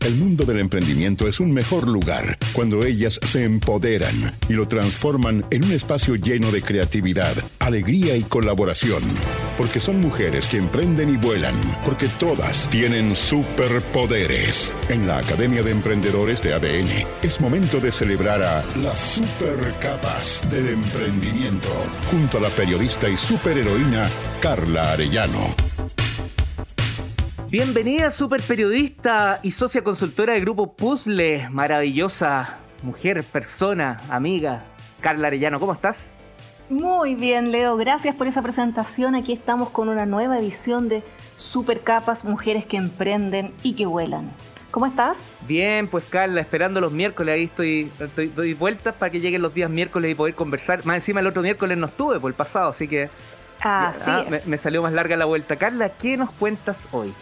El mundo del emprendimiento es un mejor lugar cuando ellas se empoderan y lo transforman en un espacio lleno de creatividad, alegría y colaboración. Porque son mujeres que emprenden y vuelan, porque todas tienen superpoderes. En la Academia de Emprendedores de ADN es momento de celebrar a las supercapas del emprendimiento, junto a la periodista y superheroína Carla Arellano. Bienvenida, super periodista y socia consultora del grupo Puzzle. Maravillosa mujer, persona, amiga. Carla Arellano, ¿cómo estás? Muy bien, Leo. Gracias por esa presentación. Aquí estamos con una nueva edición de Super Capas, mujeres que emprenden y que vuelan. ¿Cómo estás? Bien, pues Carla, esperando los miércoles. Ahí estoy, doy vueltas para que lleguen los días miércoles y poder conversar. Más encima el otro miércoles no estuve por el pasado, así que Así ah, me, salió más larga la vuelta. Carla, ¿qué nos cuentas hoy?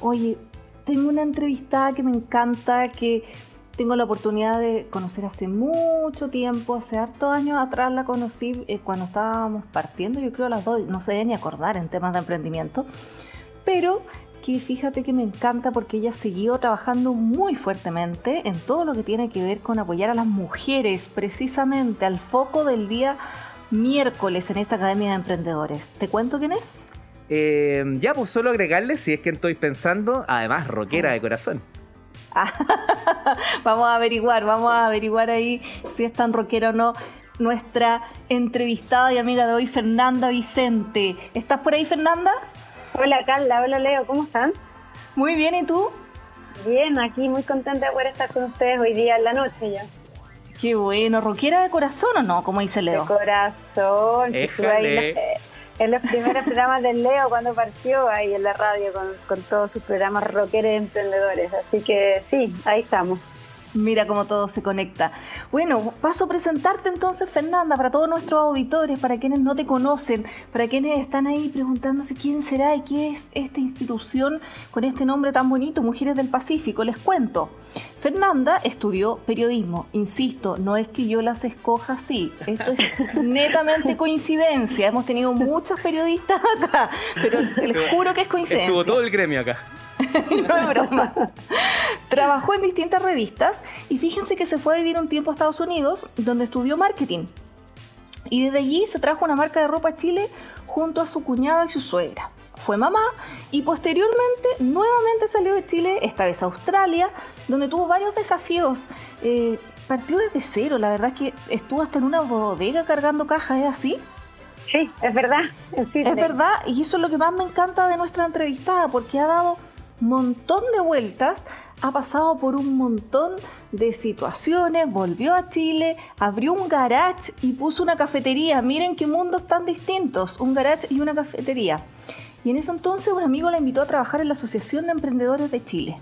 Oye, tengo una entrevistada que me encanta, que tengo la oportunidad de conocer hace mucho tiempo, hace hartos años atrás la conocí eh, cuando estábamos partiendo, yo creo a las dos, no se debe ni acordar en temas de emprendimiento, pero que fíjate que me encanta porque ella siguió trabajando muy fuertemente en todo lo que tiene que ver con apoyar a las mujeres, precisamente al foco del día miércoles en esta Academia de Emprendedores. ¿Te cuento quién es? Eh, ya, pues solo agregarle, si es que estoy pensando, además, rockera de corazón. vamos a averiguar, vamos a averiguar ahí si es tan rockera o no. Nuestra entrevistada y amiga de hoy, Fernanda Vicente. ¿Estás por ahí, Fernanda? Hola, Carla. Hola, Leo. ¿Cómo están? Muy bien, ¿y tú? Bien, aquí muy contenta de poder estar con ustedes hoy día en la noche ya. Qué bueno, ¿rockera de corazón o no? Como dice Leo. De corazón. En los primeros programas del Leo cuando partió ahí en la radio con, con todos sus programas rockeros emprendedores. Así que sí, ahí estamos. Mira cómo todo se conecta. Bueno, paso a presentarte entonces, Fernanda, para todos nuestros auditores, para quienes no te conocen, para quienes están ahí preguntándose quién será y qué es esta institución con este nombre tan bonito, Mujeres del Pacífico. Les cuento. Fernanda estudió periodismo. Insisto, no es que yo las escoja así. Esto es netamente coincidencia. Hemos tenido muchas periodistas acá, pero les juro que es coincidencia. Estuvo todo el gremio acá. no es broma. Trabajó en distintas revistas y fíjense que se fue a vivir un tiempo a Estados Unidos donde estudió marketing. Y desde allí se trajo una marca de ropa a Chile junto a su cuñada y su suegra. Fue mamá y posteriormente nuevamente salió de Chile, esta vez a Australia, donde tuvo varios desafíos. Eh, partió desde cero, la verdad es que estuvo hasta en una bodega cargando cajas, ¿es así? Sí, es verdad. es verdad, y eso es lo que más me encanta de nuestra entrevistada, porque ha dado montón de vueltas, ha pasado por un montón de situaciones, volvió a Chile, abrió un garage y puso una cafetería. Miren qué mundos tan distintos, un garage y una cafetería. Y en ese entonces un amigo la invitó a trabajar en la Asociación de Emprendedores de Chile.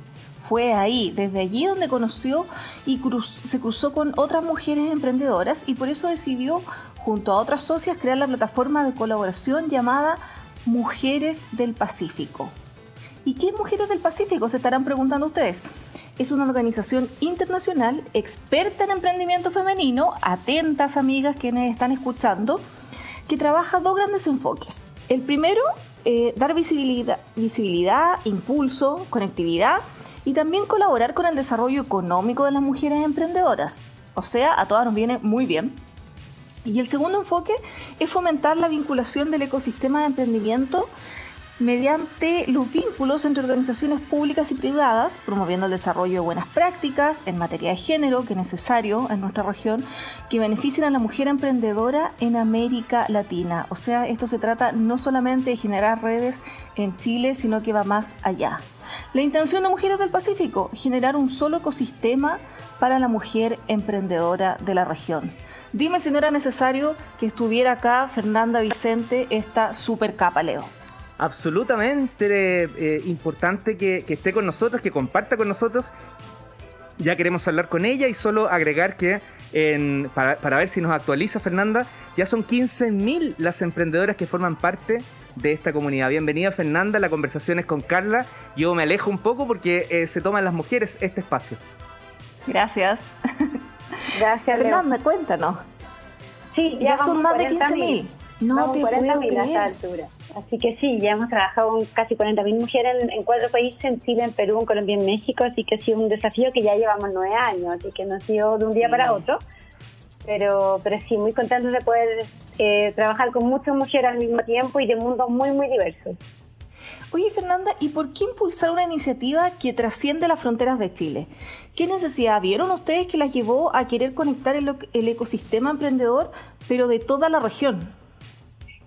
Fue ahí, desde allí donde conoció y se cruzó con otras mujeres emprendedoras y por eso decidió, junto a otras socias, crear la plataforma de colaboración llamada Mujeres del Pacífico. ¿Y qué Mujeres del Pacífico? Se estarán preguntando ustedes. Es una organización internacional experta en emprendimiento femenino, atentas amigas quienes están escuchando, que trabaja dos grandes enfoques. El primero, eh, dar visibilidad, visibilidad, impulso, conectividad y también colaborar con el desarrollo económico de las mujeres emprendedoras. O sea, a todas nos viene muy bien. Y el segundo enfoque es fomentar la vinculación del ecosistema de emprendimiento mediante los vínculos entre organizaciones públicas y privadas, promoviendo el desarrollo de buenas prácticas en materia de género, que es necesario en nuestra región, que beneficien a la mujer emprendedora en América Latina. O sea, esto se trata no solamente de generar redes en Chile, sino que va más allá. La intención de Mujeres del Pacífico, generar un solo ecosistema para la mujer emprendedora de la región. Dime si no era necesario que estuviera acá Fernanda Vicente, esta super capa, Leo absolutamente eh, importante que, esté con nosotros, que comparta con nosotros. Ya queremos hablar con ella y solo agregar que para, ver si nos actualiza Fernanda, ya son 15.000 las emprendedoras que forman parte de esta comunidad. Bienvenida Fernanda, la conversación es con Carla. Yo me alejo un poco porque eh, se toman las mujeres este espacio. Gracias. Gracias. Fernanda, cuéntanos. Sí, ya, son más de 15.000. No te 40.000 a esta altura. Así que sí, ya hemos trabajado con casi 40.000 mujeres en, cuatro países, en Chile, en Perú, en Colombia y en México, así que ha sido un desafío que ya llevamos nueve años, así que no ha sido de un día para otro, pero, pero sí, muy contentos de poder eh, trabajar con muchas mujeres al mismo tiempo y de mundos muy, muy diversos. Oye, Fernanda, ¿y por qué impulsar una iniciativa que trasciende las fronteras de Chile? ¿Qué necesidad vieron ustedes que las llevó a querer conectar el, el ecosistema emprendedor, pero de toda la región?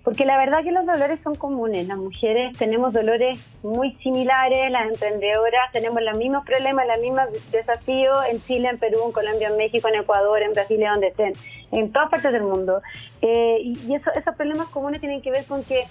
Porque la verdad que los dolores son comunes. Las mujeres tenemos dolores muy similares, las emprendedoras tenemos los mismos problemas, los mismos desafíos en Chile, en Perú, en Colombia, en México, en Ecuador, en Brasil, donde estén, en todas partes del mundo. Eh, y eso, esos problemas comunes tienen que ver con que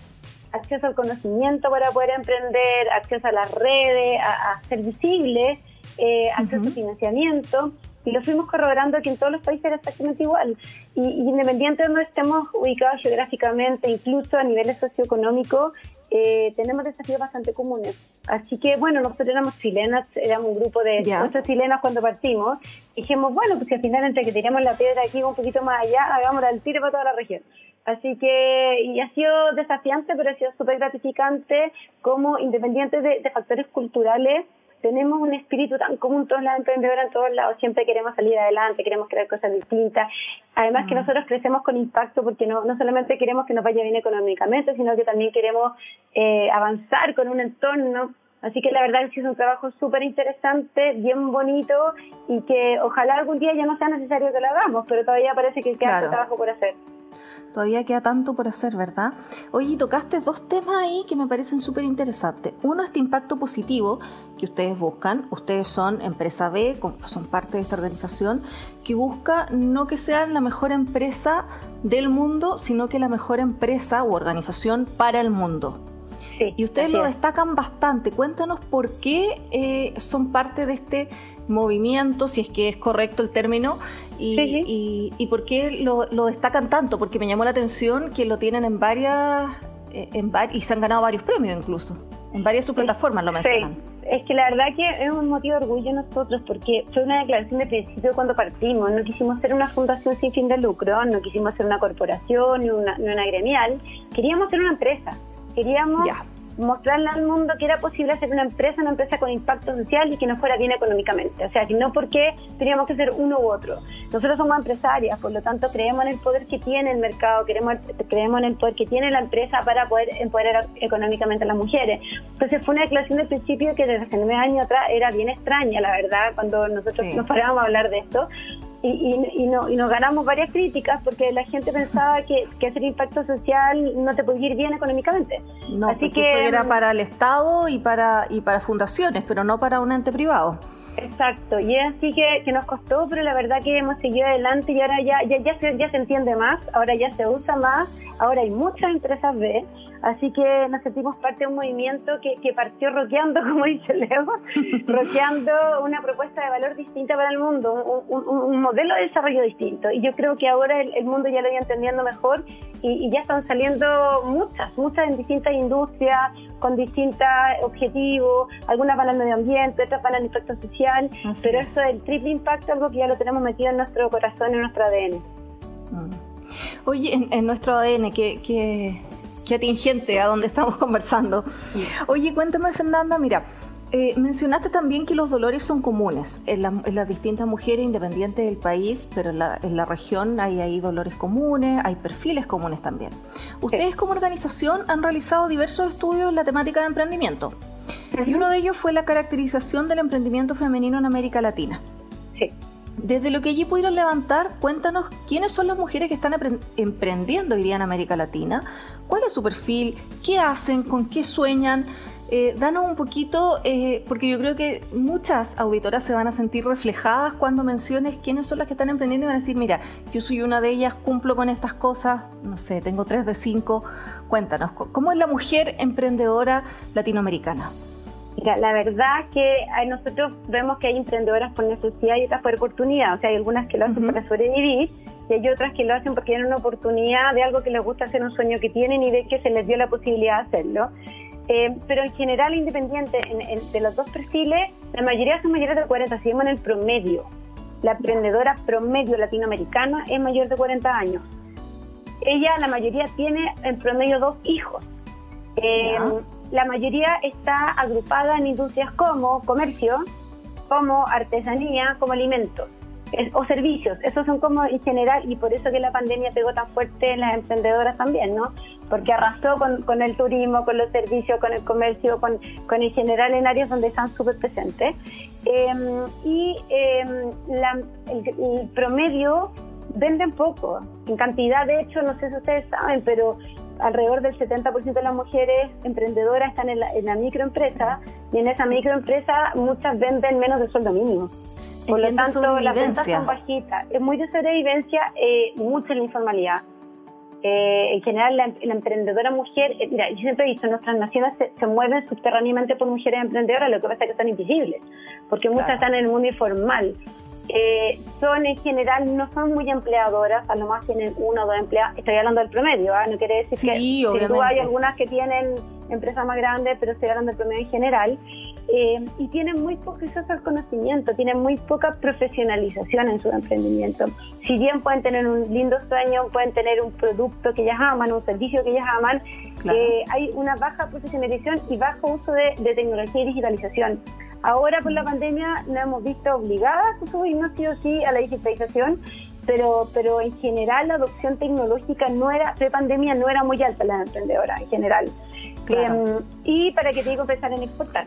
acceso al conocimiento para poder emprender, acceso a las redes, a, ser visible, eh, acceso a financiamiento y lo fuimos corroborando que en todos los países era exactamente igual. Y, independiente de donde estemos ubicados geográficamente, incluso a niveles socioeconómicos, eh, tenemos desafíos bastante comunes. Así que, bueno, nosotros éramos chilenas, éramos un grupo de ocho chilenas cuando partimos. dijimos, bueno, pues si al final entre que tiramos la piedra aquí un poquito más allá, hagámosla al tiro para toda la región. Así que, y ha sido desafiante, pero ha sido súper gratificante como independiente de factores culturales, tenemos un espíritu tan común todas las emprendedoras en todos lados, siempre queremos salir adelante, queremos crear cosas distintas. Además que mm. nosotros crecemos con impacto porque no, no solamente queremos que nos vaya bien económicamente, sino que también queremos eh, avanzar con un entorno. Así que la verdad es que es un trabajo súper interesante, bien bonito y que ojalá algún día ya no sea necesario que lo hagamos, pero todavía parece que queda trabajo por hacer. Todavía queda tanto por hacer, ¿verdad? Oye, tocaste dos temas ahí que me parecen súper interesantes. Uno, este impacto positivo que ustedes buscan. Ustedes son empresa B, son parte de esta organización que busca no que sean la mejor empresa del mundo, sino que la mejor empresa u organización para el mundo. Sí, y ustedes lo destacan bastante. Cuéntanos por qué eh, son parte de este movimiento, si es que es correcto el término, y, y, por qué lo, destacan tanto, porque me llamó la atención que lo tienen en varias, eh, en y se han ganado varios premios incluso, en varias subplataformas lo mencionan. Es que la verdad que es un motivo de orgullo nosotros porque fue una declaración de principio cuando partimos. No quisimos ser una fundación sin fin de lucro, no quisimos ser una corporación ni una, una gremial. Queríamos ser una empresa. Queríamos mostrarle al mundo que era posible hacer una empresa, una empresa con impacto social y que no fuera bien económicamente. O sea, que no porque teníamos que ser uno u otro. Nosotros somos empresarias, por lo tanto creemos en el poder que tiene el mercado, creemos, creemos en el poder que tiene la empresa para poder empoderar económicamente a las mujeres. Entonces fue una declaración de principio que desde hace nueve años atrás era bien extraña, la verdad, cuando nosotros nos parábamos a hablar de esto y, no, y nos ganamos varias críticas porque la gente pensaba que, que hacer impacto social no te podía ir bien económicamente. No, Así que eso era para el Estado y para, y para fundaciones, pero no para un ente privado. Exacto, y es así que, que nos costó, pero la verdad que hemos seguido adelante y ahora ya, ya, ya, se, ya se entiende más, ahora ya se usa más, ahora hay muchas empresas B Así que nos sentimos parte de un movimiento que, que partió roqueando, como dice Leo, roqueando una propuesta de valor distinta para el mundo, un, modelo de desarrollo distinto. Y yo creo que ahora el, mundo ya lo está entendiendo mejor y, ya están saliendo muchas, muchas en distintas industrias, con distintos objetivos, algunas van al medio ambiente, otras van al impacto social, pero eso del triple impacto algo que ya lo tenemos metido en nuestro corazón, en nuestro ADN. Mm. Oye, en, nuestro ADN, que, que atingente a donde estamos conversando. Oye, cuéntame, Fernanda, mira, eh, mencionaste también que los dolores son comunes en, las distintas mujeres independientes del país, pero en la, región hay, hay, dolores comunes, hay perfiles comunes también. Ustedes como organización han realizado diversos estudios en la temática de emprendimiento y uno de ellos fue la caracterización del emprendimiento femenino en América Latina. Desde lo que allí pudieron levantar, cuéntanos quiénes son las mujeres que están emprendiendo hoy día en América Latina, cuál es su perfil, qué hacen, con qué sueñan. Eh, danos un poquito, eh, porque yo creo que muchas auditoras se van a sentir reflejadas cuando menciones quiénes son las que están emprendiendo y van a decir, mira, yo soy una de ellas, cumplo con estas cosas, no sé, tengo tres de cinco. Cuéntanos, ¿cómo es la mujer emprendedora latinoamericana? Mira, la verdad que nosotros vemos que hay emprendedoras por necesidad y otras por oportunidad. O sea, hay algunas que lo hacen para sobrevivir y hay otras que lo hacen porque tienen una oportunidad de algo que les gusta hacer, un sueño que tienen y de que se les dio la posibilidad de hacerlo. Eh, pero en general, independiente de los dos perfiles, la mayoría son mayores de 40, si vemos en el promedio. La emprendedora promedio latinoamericana es mayor de 40 años. ella, la mayoría, tiene en promedio dos hijos. Eh, la mayoría está agrupada en industrias como comercio, como artesanía, como alimentos o servicios. Esos son como en general, y por eso que la pandemia pegó tan fuerte en las emprendedoras también, ¿no? Porque arrasó con, el turismo, con los servicios, con el comercio, con, con en general en áreas donde están súper presentes. Em, y em, el, promedio venden poco, en cantidad, de hecho, no sé si ustedes saben, pero alrededor del 70% de las mujeres emprendedoras están en la, en la microempresa y en esa microempresa muchas venden menos del sueldo mínimo. Por lo tanto, las ventas son bajitas. Es muy de sobrevivencia, eh, mucha la informalidad. Eh, en general, la, emprendedora mujer, eh, mira, yo siempre he dicho, nuestras naciones se, mueven subterráneamente por mujeres emprendedoras, lo que pasa es que son invisibles, porque muchas están en el mundo informal. Eh, son en general, no son muy empleadoras, a lo más tienen uno o dos empleados, estoy hablando del promedio, ¿ah? no quiere decir que si hay algunas que tienen empresas más grandes, pero estoy hablando del promedio en general. Eh, y tienen muy poco acceso al conocimiento, tienen muy poca profesionalización en su emprendimiento. Si bien pueden tener un lindo sueño, pueden tener un producto que ellas aman, un servicio que ellas aman, eh, hay una baja profesionalización y bajo uso de, tecnología y digitalización. Ahora por la pandemia nos hemos visto obligadas a subirnos sí o sí a la digitalización, pero, pero en general la adopción tecnológica no era, pre-pandemia no era muy alta la emprendedora en general. Em, y para que te digo, empezar en exportar.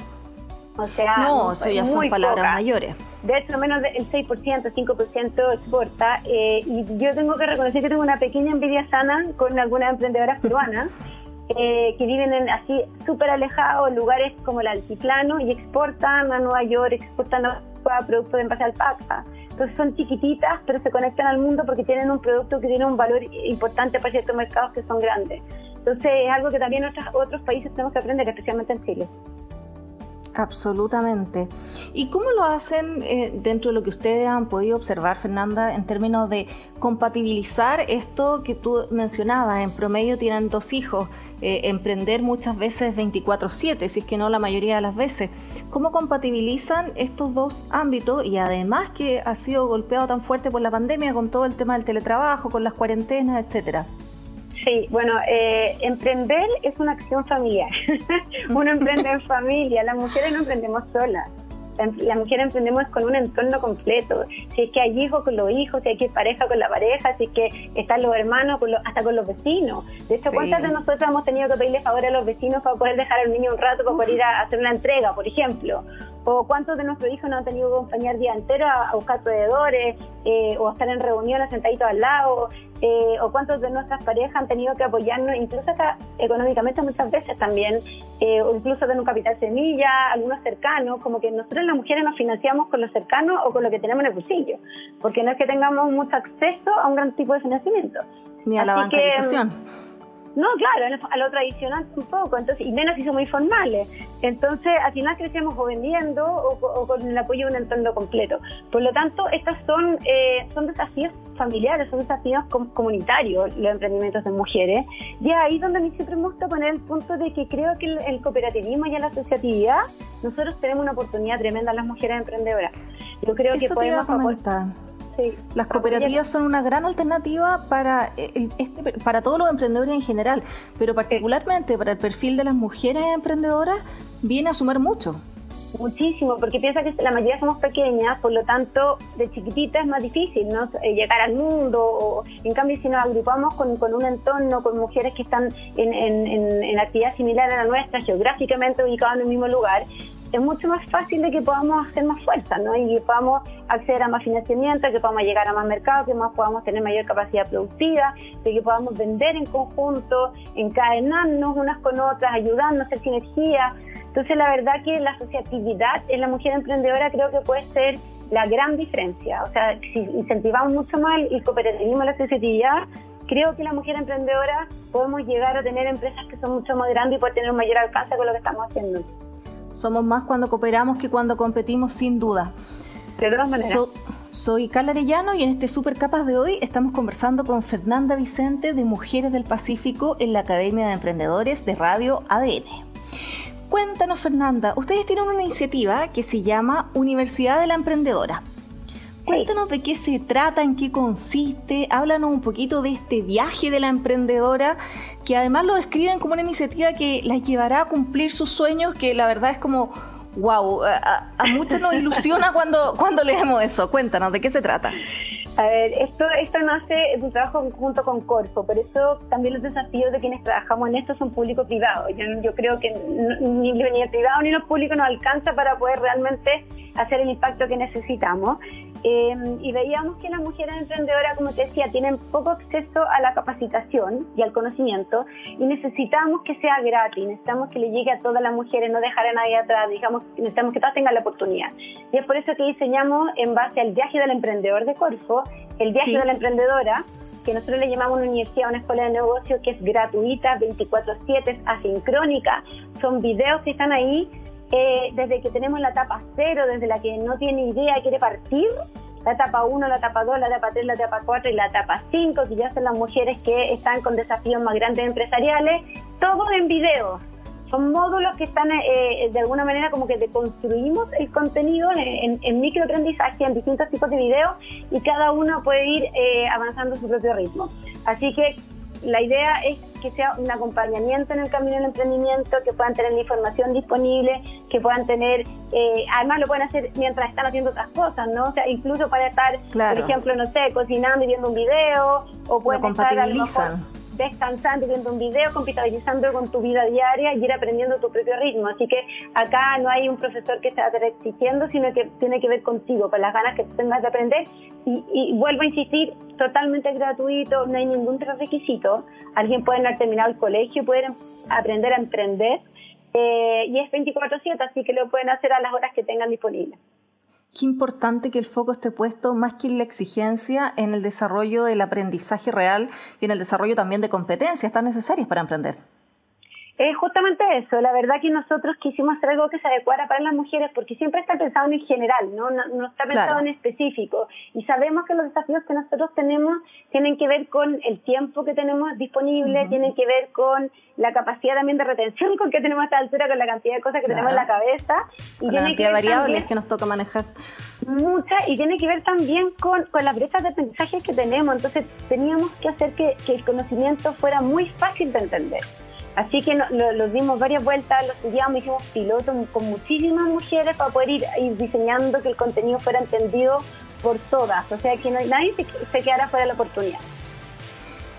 O sea, no, eso ya son palabras mayores. De hecho, menos del 6%, 5% exporta. Eh, y yo tengo que reconocer que tengo una pequeña envidia sana con algunas emprendedoras peruanas eh, que viven en así súper alejados, lugares como el altiplano y exportan a Nueva York, exportan a productos de envase alpaca. Entonces son chiquititas, pero se conectan al mundo porque tienen un producto que tiene un valor importante para ciertos mercados que son grandes. Entonces es algo que también otros, otros países tenemos que aprender, especialmente en Chile. Absolutamente. ¿Y cómo lo hacen eh, dentro de lo que ustedes han podido observar, Fernanda, en términos de compatibilizar esto que tú mencionabas? En promedio tienen dos hijos, eh, emprender muchas veces 24/7, si es que no la mayoría de las veces. ¿Cómo compatibilizan estos dos ámbitos y además que ha sido golpeado tan fuerte por la pandemia con todo el tema del teletrabajo, con las cuarentenas, etcétera? Sí, bueno, eh, emprender es una acción familiar. Uno emprende en familia, las mujeres no emprendemos solas. La, mujer emprendemos con un entorno completo. Si es que hay hijos con los hijos, si hay que pareja con la pareja, si es que están los hermanos, hasta con los vecinos. De hecho, ¿cuántas de nosotros hemos tenido que pedirle favor a los vecinos para poder dejar al niño un rato para poder ir a hacer una entrega, por ejemplo? O cuántos de nuestros hijos no han tenido que acompañar día entero a, buscar proveedores eh, o estar en reuniones sentaditos al lado eh, o cuántos de nuestras parejas han tenido que apoyarnos incluso hasta económicamente muchas veces también eh, o incluso tener un capital semilla, algunos cercanos, como que nosotros las mujeres nos financiamos con los cercanos o con lo que tenemos en el bolsillo, porque no es que tengamos mucho acceso a un gran tipo de financiamiento. Ni a la bancarización. No, claro, a lo tradicional un poco, entonces, y menos si somos informales. Entonces, al final crecemos o vendiendo o, con el apoyo de un entorno completo. Por lo tanto, estos son, eh, son desafíos familiares, son desafíos comunitarios los emprendimientos de mujeres. Y ahí donde a mí siempre me gusta poner el punto de que creo que el, cooperativismo y la asociatividad, nosotros tenemos una oportunidad tremenda las mujeres emprendedoras. Yo creo que podemos aportar las cooperativas son una gran alternativa para, eh, este, para todos los emprendedores en general, pero particularmente para el perfil de las mujeres emprendedoras viene a sumar mucho. Muchísimo, porque piensa que la mayoría somos pequeñas, por lo tanto, de chiquitita es más difícil ¿no? Eh, llegar al mundo. en cambio, si nos agrupamos con, un entorno, con mujeres que están en, en, en actividad similar a la nuestra, geográficamente ubicadas en el mismo lugar, es mucho más fácil de que podamos hacer más fuerza, ¿no? Y que podamos acceder a más financiamiento, que podamos llegar a más mercados, que más podamos tener mayor capacidad productiva, de que podamos vender en conjunto, encadenarnos unas con otras, ayudarnos, hacer sinergia. Entonces, la verdad que la asociatividad en la mujer emprendedora creo que puede ser la gran diferencia. O sea, si incentivamos mucho más el cooperativismo, la asociatividad, creo que la mujer emprendedora podemos llegar a tener empresas que son mucho más grandes y poder tener un mayor alcance con lo que estamos haciendo. Somos más cuando cooperamos que cuando competimos, sin duda. De todas maneras. soy Carla Arellano y en este Super Capas de hoy estamos conversando con Fernanda Vicente de Mujeres del Pacífico en la Academia de Emprendedores de Radio ADN. Cuéntanos, Fernanda, ustedes tienen una iniciativa que se llama Universidad de la Emprendedora. Cuéntanos de qué se trata, en qué consiste, háblanos un poquito de este viaje de la emprendedora, que además lo describen como una iniciativa que la llevará a cumplir sus sueños, que la verdad es como, wow, a, a muchos nos ilusiona cuando, cuando leemos eso. Cuéntanos, ¿de qué se trata? A ver, esto, esto nace de un trabajo junto con Corfo, por eso también los desafíos de quienes trabajamos en esto son público-privado. Yo, yo creo que ni, ni el privado ni los públicos nos alcanza para poder realmente hacer el impacto que necesitamos. Eh, y veíamos que las mujeres emprendedoras, como te decía, tienen poco acceso a la capacitación y al conocimiento y necesitamos que sea gratis, necesitamos que le llegue a todas las mujeres, no dejar a nadie atrás, digamos, necesitamos que todas tengan la oportunidad. Y es por eso que diseñamos en base al viaje del emprendedor de Corfo, el viaje de la emprendedora, que nosotros le llamamos una universidad, una escuela de negocio que es gratuita, 24/7, asincrónica, son videos que están ahí eh, desde que tenemos la etapa cero, desde la que no tiene idea y quiere partir, la etapa 1, la etapa 2, la etapa 3, la etapa 4 y la etapa 5, que ya son las mujeres que están con desafíos más grandes empresariales, todo en video. Son módulos que están eh, de alguna manera como que deconstruimos el contenido en, en microaprendizaje, en distintos tipos de videos y cada uno puede ir eh, avanzando a su propio ritmo. Así que la idea es que sea un acompañamiento en el camino del emprendimiento, que puedan tener la información disponible, que puedan tener, eh, además lo pueden hacer mientras están haciendo otras cosas, ¿no? O sea, incluso para estar, por ejemplo, no sé, cocinando y viendo un video, o pueden estar a lo mejor descansando, viendo un video, compatibilizando con tu vida diaria y ir aprendiendo tu propio ritmo. Así que acá no hay un profesor que estar exigiendo, sino que tiene que ver contigo, con las ganas que tengas de aprender. Y, y, vuelvo a insistir, totalmente gratuito, no hay ningún requisito. Alguien puede haber terminado el colegio, pueden aprender a emprender. Eh, y es 24/7, así que lo pueden hacer a las horas que tengan disponibles qué importante que el foco esté puesto más que en la exigencia en el desarrollo del aprendizaje real y en el desarrollo también de competencias tan necesarias para emprender. Es justamente eso, la verdad que nosotros quisimos hacer algo que se adecuara para las mujeres porque siempre está pensado en general, no, no, está pensado en específico. Y sabemos que los desafíos que nosotros tenemos tienen que ver con el tiempo que tenemos disponible, tienen que ver con la capacidad también de retención con que tenemos a esta altura, con la cantidad de cosas que tenemos en la cabeza. Y tiene que ver variables que nos toca manejar. Muchas y tiene que ver también con, con las brechas de aprendizaje que tenemos, entonces teníamos que hacer que, que el conocimiento fuera muy fácil de entender. Así que lo, dimos varias vueltas, lo estudiamos, hicimos pilotos con muchísimas mujeres para poder ir, diseñando que el contenido fuera entendido por todas, o sea que no, nadie se, se quedara fuera de la oportunidad.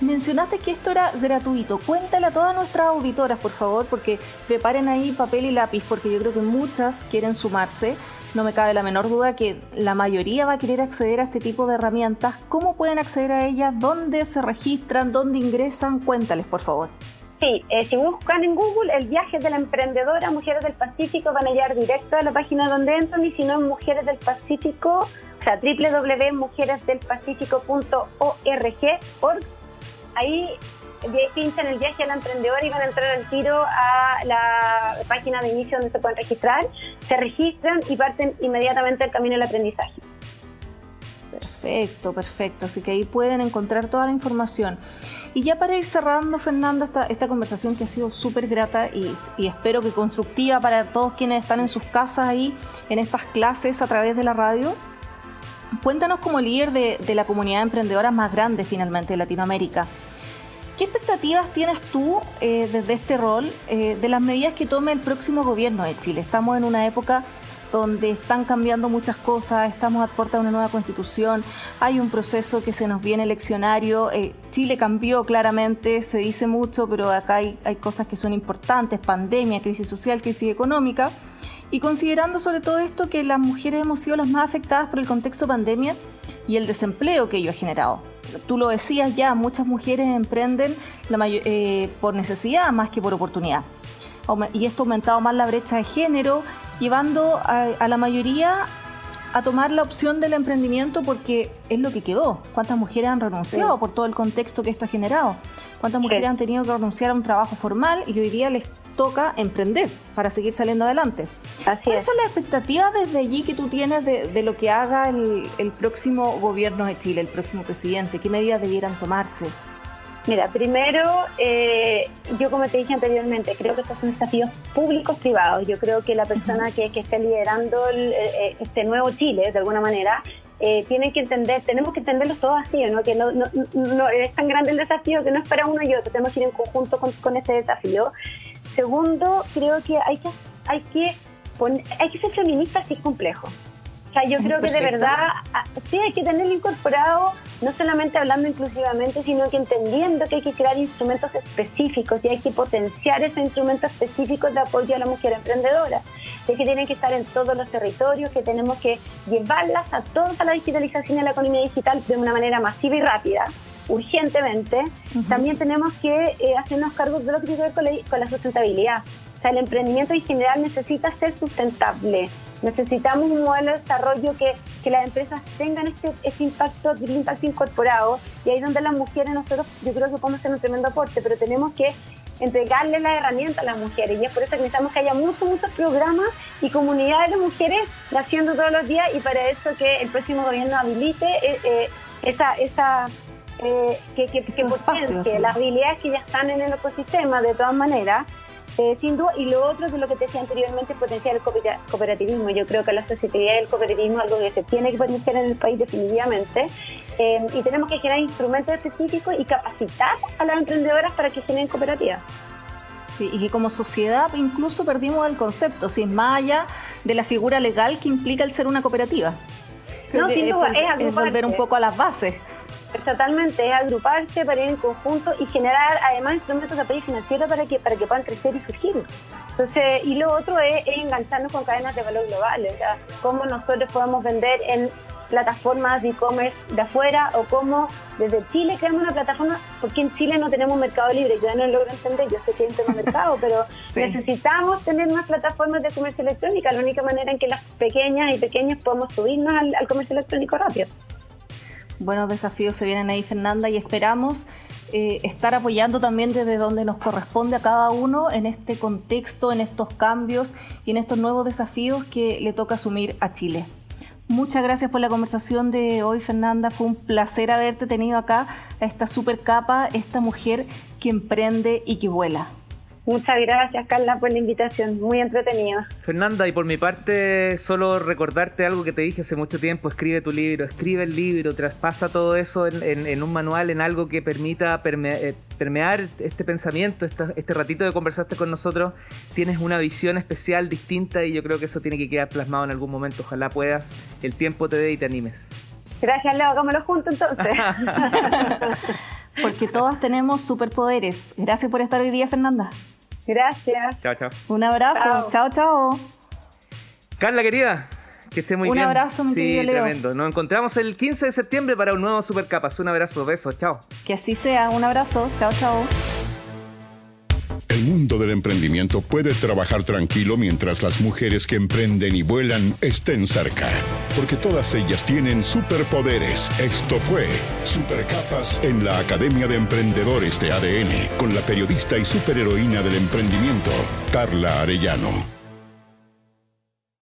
Mencionaste que esto era gratuito. Cuéntale a todas nuestras auditoras, por favor, porque preparen ahí papel y lápiz, porque yo creo que muchas quieren sumarse. No me cabe la menor duda que la mayoría va a querer acceder a este tipo de herramientas. ¿Cómo pueden acceder a ellas? ¿Dónde se registran? ¿Dónde ingresan? Cuéntales, por favor. Sí, eh, si buscan en Google el viaje de la emprendedora Mujeres del Pacífico, van a llegar directo a la página donde entran y si no en Mujeres del Pacífico, o sea, www.mujeresdelpacifico.org, ahí pinchan el viaje a la emprendedora y van a entrar al tiro a la página de inicio donde se pueden registrar, se registran y parten inmediatamente el camino del aprendizaje. Perfecto, perfecto. Así que ahí pueden encontrar toda la información. Y ya para ir cerrando, Fernando, esta, esta conversación que ha sido súper grata y, espero que constructiva para todos quienes están en sus casas ahí, en estas clases a través de la radio. Cuéntanos como líder de, la comunidad de emprendedoras más grande finalmente de Latinoamérica. ¿Qué expectativas tienes tú eh, desde este rol eh, de las medidas que tome el próximo gobierno de Chile? Estamos en una época donde están cambiando muchas cosas, estamos a puerta de una nueva constitución, hay un proceso que se nos viene eleccionario, eh, Chile cambió claramente, se dice mucho, pero acá hay, hay cosas que son importantes, pandemia, crisis social, crisis económica, y considerando sobre todo esto que las mujeres hemos sido las más afectadas por el contexto pandemia y el desempleo que ello ha generado. Tú lo decías ya, muchas mujeres emprenden la eh, por necesidad más que por oportunidad. Y esto ha aumentado más la brecha de género llevando a, la mayoría a tomar la opción del emprendimiento porque es lo que quedó. ¿Cuántas mujeres han renunciado por todo el contexto que esto ha generado? ¿Cuántas mujeres han tenido que renunciar a un trabajo formal y hoy día les toca emprender para seguir saliendo adelante? Así ¿Cuáles son las expectativas desde allí que tú tienes de, lo que haga el, el próximo gobierno de Chile, el próximo presidente? ¿Qué medidas debieran tomarse? Mira, primero, eh, yo como te dije anteriormente, creo que estos son desafíos públicos privados. Yo creo que la persona que, que esté liderando eh, este nuevo Chile, de alguna manera, eh, tienen que entender, tenemos que entenderlos todos así, ¿no? que no, no, no, es tan grande el desafío que no es para uno y otro, tenemos que ir en conjunto con, con ese desafío. Segundo, creo que hay que, hay que, poner, hay que ser feminista así complejo. O sea, yo creo que de verdad ah, sí hay que tenerlo incorporado, no solamente hablando inclusivamente, sino que entendiendo que hay que crear instrumentos específicos y hay que potenciar esos instrumentos específicos de apoyo a la mujer emprendedora de que tienen que estar en todos los territorios, que tenemos que llevarlas a toda la digitalización y a la economía digital de una manera masiva y rápida, urgentemente. También tenemos que eh, hacernos cargo de lo que tiene que ver con la, sustentabilidad. O sea, el emprendimiento en general necesita ser sustentable. Necesitamos un modelo de desarrollo que, que las empresas tengan este, este impacto, el impacto incorporado. Y ahí donde las mujeres, nosotros, yo creo que podemos hacer un tremendo aporte, pero tenemos que entregarle la herramienta a las mujeres. Y es por eso que necesitamos que haya muchos, muchos programas y comunidades de mujeres naciendo todos los días y para eso que el próximo gobierno habilite eh, eh, esa, esa eh, que, que, que potencie las habilidades que ya están en el ecosistema de todas maneras eh, sin duda, y lo otro que lo que te decía anteriormente, potenciar el cooperativismo. Yo creo que la sociedad y el cooperativismo es algo que se tiene que potenciar en el país definitivamente. Eh, y tenemos que generar instrumentos específicos y capacitar a las emprendedoras para que generen cooperativas. Sí, y que como sociedad incluso perdimos el concepto, si es más allá de la figura legal que implica el ser una cooperativa. no, sin duda, es, es volver un poco a las bases totalmente, es agruparse para ir en conjunto y generar además instrumentos de apoyo financiero para que, para que puedan crecer y surgir. Entonces, y lo otro es, engancharnos con cadenas de valor globales, o sea, cómo nosotros podemos vender en plataformas de e-commerce de afuera o cómo desde Chile creamos una plataforma, porque en Chile no tenemos mercado libre, yo no logro entender, yo sé que hay un tema mercado, pero necesitamos tener más plataformas de comercio electrónico, la única manera en que las pequeñas y pequeños podemos subirnos al comercio electrónico rápido buenos desafíos se vienen ahí, Fernanda, y esperamos eh, estar apoyando también desde donde nos corresponde a cada uno en este contexto, en estos cambios y en estos nuevos desafíos que le toca asumir a Chile. Muchas gracias por la conversación de hoy, Fernanda. Fue un placer haberte tenido acá, a esta super capa, esta mujer que emprende y que vuela. Muchas gracias, Carla, por la invitación. Muy entretenido. Fernanda, y por mi parte, solo recordarte algo que te dije hace mucho tiempo. Escribe tu libro, escribe el libro, traspasa todo eso en, un manual, en algo que permita eh, permear este pensamiento, este ratito que conversaste con nosotros. Tienes una visión especial, distinta, y yo creo que eso tiene que quedar plasmado en algún momento. Ojalá puedas, el tiempo te dé y te animes. Gracias, Leo. Hagámoslo juntos entonces. Porque todas tenemos superpoderes. Gracias por estar hoy día, Fernanda. Gracias. Chao, chao. Un abrazo. Chao, chao. Carla, querida. Que esté muy bien. Un abrazo, mi sí, querido Leo. tremendo. Nos encontramos el 15 de septiembre para un nuevo Supercapas. Un abrazo, besos, chao. Que así sea. Un abrazo. Chao, chao. Del emprendimiento puede trabajar tranquilo mientras las mujeres que emprenden y vuelan estén cerca, porque todas ellas tienen superpoderes. Esto fue Supercapas en la Academia de Emprendedores de ADN, con la periodista y superheroína del emprendimiento, Carla Arellano.